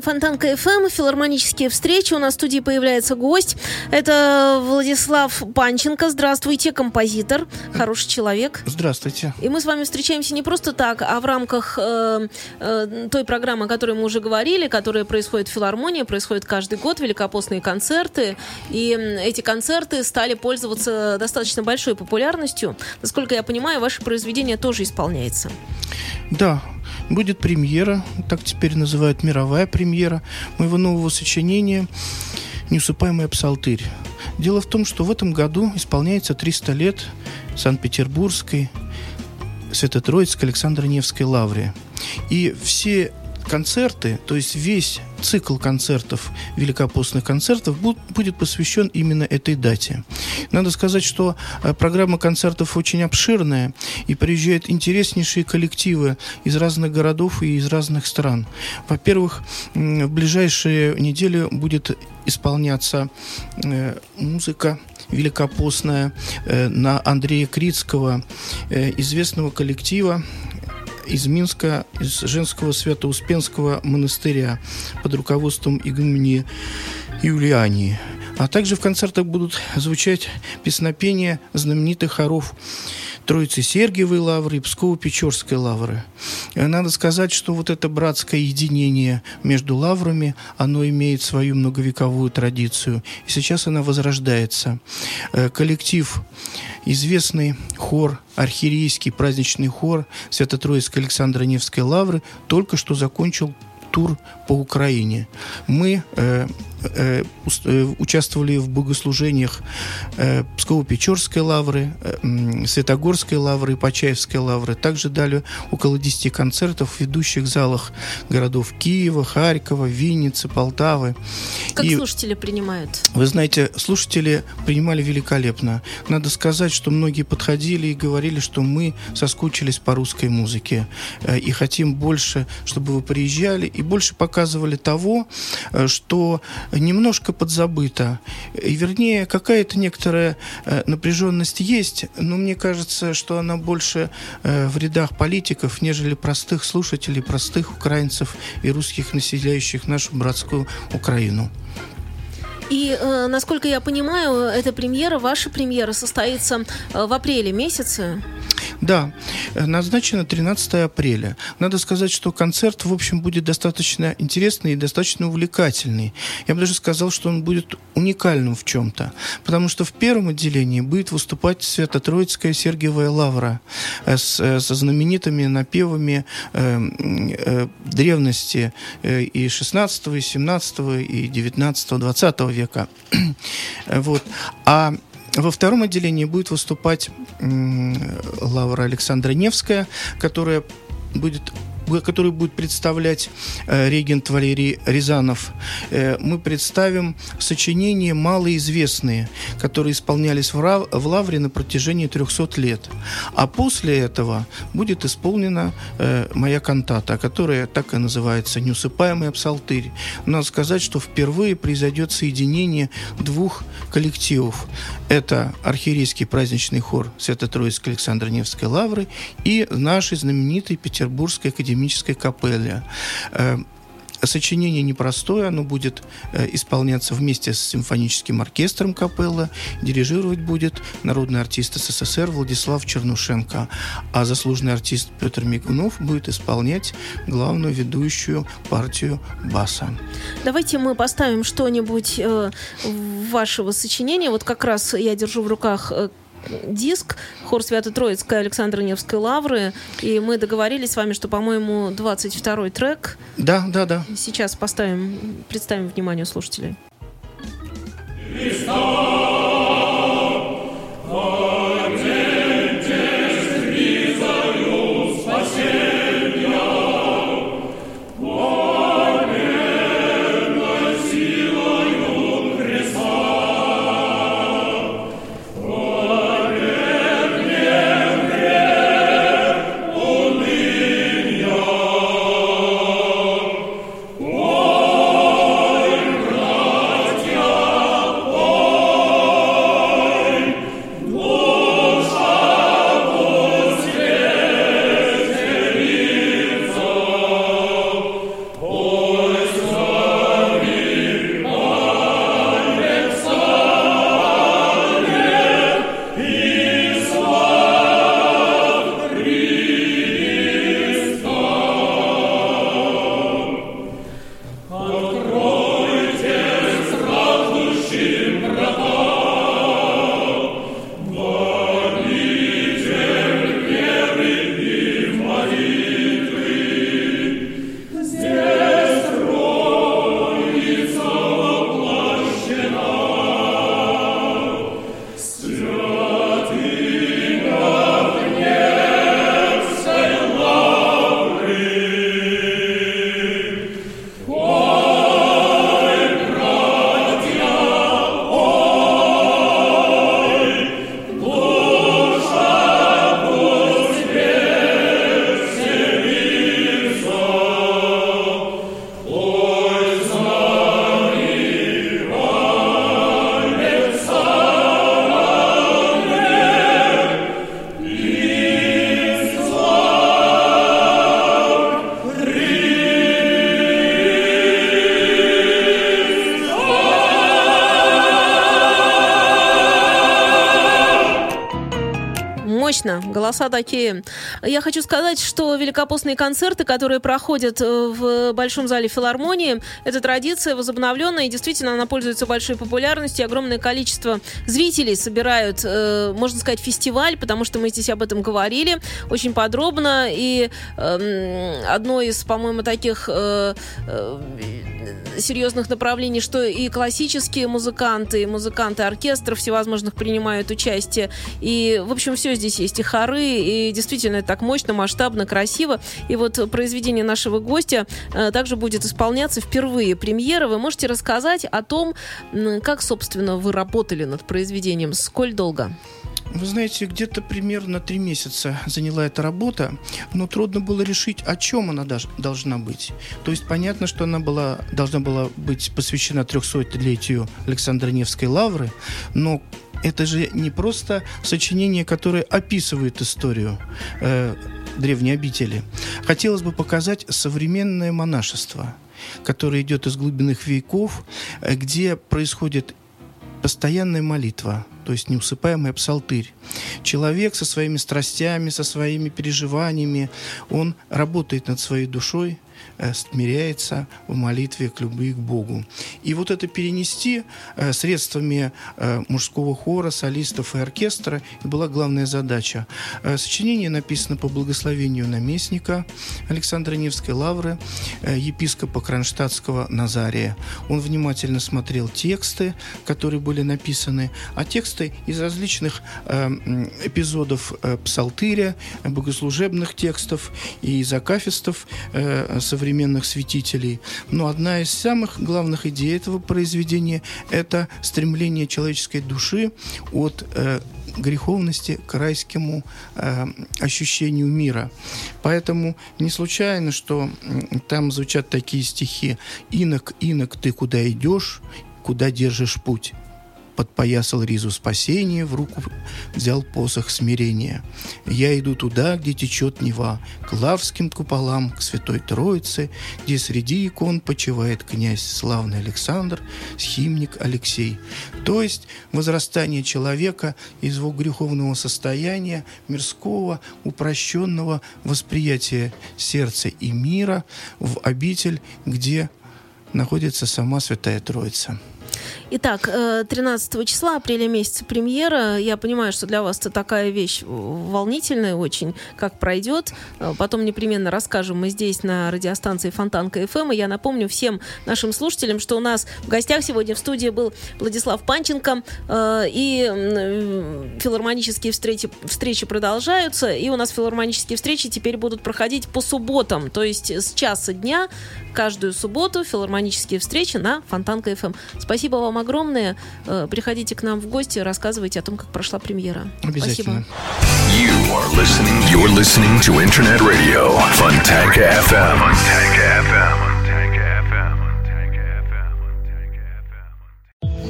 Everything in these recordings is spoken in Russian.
на Фонтанка КФМ, филармонические встречи. У нас в студии появляется гость. Это Владислав Панченко. Здравствуйте, композитор, хороший человек. Здравствуйте. И мы с вами встречаемся не просто так, а в рамках э, э, той программы, о которой мы уже говорили, которая происходит в филармонии, происходит каждый год, великопостные концерты. И эти концерты стали пользоваться достаточно большой популярностью. Насколько я понимаю, ваше произведение тоже исполняется. Да, будет премьера, так теперь называют мировая премьера моего нового сочинения «Неусыпаемый псалтырь». Дело в том, что в этом году исполняется 300 лет Санкт-Петербургской Свято-Троицкой Александра Невской лавре. И все концерты, то есть весь цикл концертов, великопостных концертов, будет посвящен именно этой дате. Надо сказать, что э, программа концертов очень обширная, и приезжают интереснейшие коллективы из разных городов и из разных стран. Во-первых, в ближайшие недели будет исполняться э, музыка великопостная э, на Андрея Крицкого, известного коллектива, из Минска, из женского Свято-Успенского монастыря под руководством игумени Юлиании. А также в концертах будут звучать песнопения знаменитых хоров Троицы Сергиевой лавры и Псково-Печорской лавры. Надо сказать, что вот это братское единение между лаврами, оно имеет свою многовековую традицию. И сейчас она возрождается. Э, коллектив, известный хор, архиерейский праздничный хор Свято-Троицкой Александра Невской лавры только что закончил тур по Украине. Мы э, э, э, участвовали в богослужениях э, Псково-Печорской лавры, э, Светогорской лавры, Почаевской лавры. Также дали около 10 концертов в ведущих залах городов Киева, Харькова, Винницы, Полтавы. Как И, слушатели принимают? Вы знаете, слушатели принимали великолепно. Надо сказать, что многие подходили и говорили, что мы соскучились по русской музыке э, и хотим больше, чтобы вы приезжали и больше показывали того, э, что немножко подзабыто. И, вернее, какая-то некоторая э, напряженность есть, но мне кажется, что она больше э, в рядах политиков, нежели простых слушателей, простых украинцев и русских, населяющих нашу братскую Украину. И, э, насколько я понимаю, эта премьера, ваша премьера, состоится в апреле месяце. Да, назначено 13 апреля. Надо сказать, что концерт, в общем, будет достаточно интересный и достаточно увлекательный. Я бы даже сказал, что он будет уникальным в чем-то. Потому что в первом отделении будет выступать Свято-Троицкая Сергиевая Лавра э, с, э, со знаменитыми напевами э, э, древности э, и 16 и 17 и 19 20 века. вот. А во втором отделении будет выступать Лаура Александра Невская, которая будет который будет представлять э, регент Валерий Рязанов, э, мы представим сочинения малоизвестные, которые исполнялись в, Лавре на протяжении 300 лет. А после этого будет исполнена э, моя кантата, которая так и называется «Неусыпаемый псалтырь». Надо сказать, что впервые произойдет соединение двух коллективов. Это архиерейский праздничный хор Свято-Троицкой Александра Невской Лавры и нашей знаменитой Петербургской академии академической капелле. Э, сочинение непростое, оно будет э, исполняться вместе с симфоническим оркестром капеллы. Дирижировать будет народный артист СССР Владислав Чернушенко. А заслуженный артист Петр Мигунов будет исполнять главную ведущую партию баса. Давайте мы поставим что-нибудь э, вашего сочинения. Вот как раз я держу в руках э, диск хор Свято-Троицкой Александра Невской Лавры. И мы договорились с вами, что, по-моему, 22-й трек. Да, да, да. Сейчас поставим, представим вниманию слушателей. Мощно, голоса такие. Я хочу сказать, что великопостные концерты, которые проходят э, в Большом зале филармонии, это традиция возобновленная, и действительно она пользуется большой популярностью. Огромное количество зрителей собирают, э, можно сказать, фестиваль, потому что мы здесь об этом говорили очень подробно. И эм, одно из, по-моему, таких э, серьезных направлений, что и классические музыканты, и музыканты оркестров всевозможных принимают участие. И, в общем, все здесь есть. И хоры, и действительно это так мощно, масштабно, красиво. И вот произведение нашего гостя э, также будет исполняться впервые. Премьера. Вы можете рассказать о том, как, собственно, вы работали над произведением, сколь долго? Вы знаете, где-то примерно три месяца заняла эта работа, но трудно было решить, о чем она должна быть. То есть понятно, что она была, должна была быть посвящена 300-летию Александра Невской лавры, но это же не просто сочинение, которое описывает историю э, древней обители. Хотелось бы показать современное монашество, которое идет из глубинных веков, э, где происходит постоянная молитва, то есть неусыпаемый псалтырь. Человек со своими страстями, со своими переживаниями, он работает над своей душой, смиряется в молитве к любви к Богу. И вот это перенести э, средствами э, мужского хора, солистов и оркестра была главная задача. Сочинение написано по благословению наместника Александра Невской лавры, епископа Кронштадтского Назария. Он внимательно смотрел тексты, которые были написаны, а тексты из различных эпизодов псалтыря, богослужебных текстов и из современных современных святителей. Но одна из самых главных идей этого произведения – это стремление человеческой души от э, греховности к райскому э, ощущению мира. Поэтому не случайно, что там звучат такие стихи «Инок, инок, ты куда идешь, куда держишь путь?» Подпоясал ризу спасения, в руку взял посох смирения. Я иду туда, где течет Нева, к лавским куполам, к Святой Троице, где среди икон почивает князь славный Александр, схимник Алексей. То есть возрастание человека из его греховного состояния, мирского, упрощенного восприятия сердца и мира в обитель, где находится сама Святая Троица. Итак, 13 э, числа, апреля месяца премьера. Я понимаю, что для вас это такая вещь волнительная очень, как пройдет. Э, потом непременно расскажем мы здесь на радиостанции Фонтанка ФМ. И я напомню всем нашим слушателям, что у нас в гостях сегодня в студии был Владислав Панченко. Э, и филармонические встречи, встречи продолжаются. И у нас филармонические встречи теперь будут проходить по субботам. То есть с часа дня каждую субботу филармонические встречи на Фонтанка ФМ. Спасибо вам огромное. Э, приходите к нам в гости, рассказывайте о том, как прошла премьера. Обязательно. FM.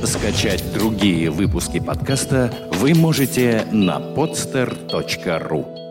Скачать другие выпуски подкаста вы можете на podster.ru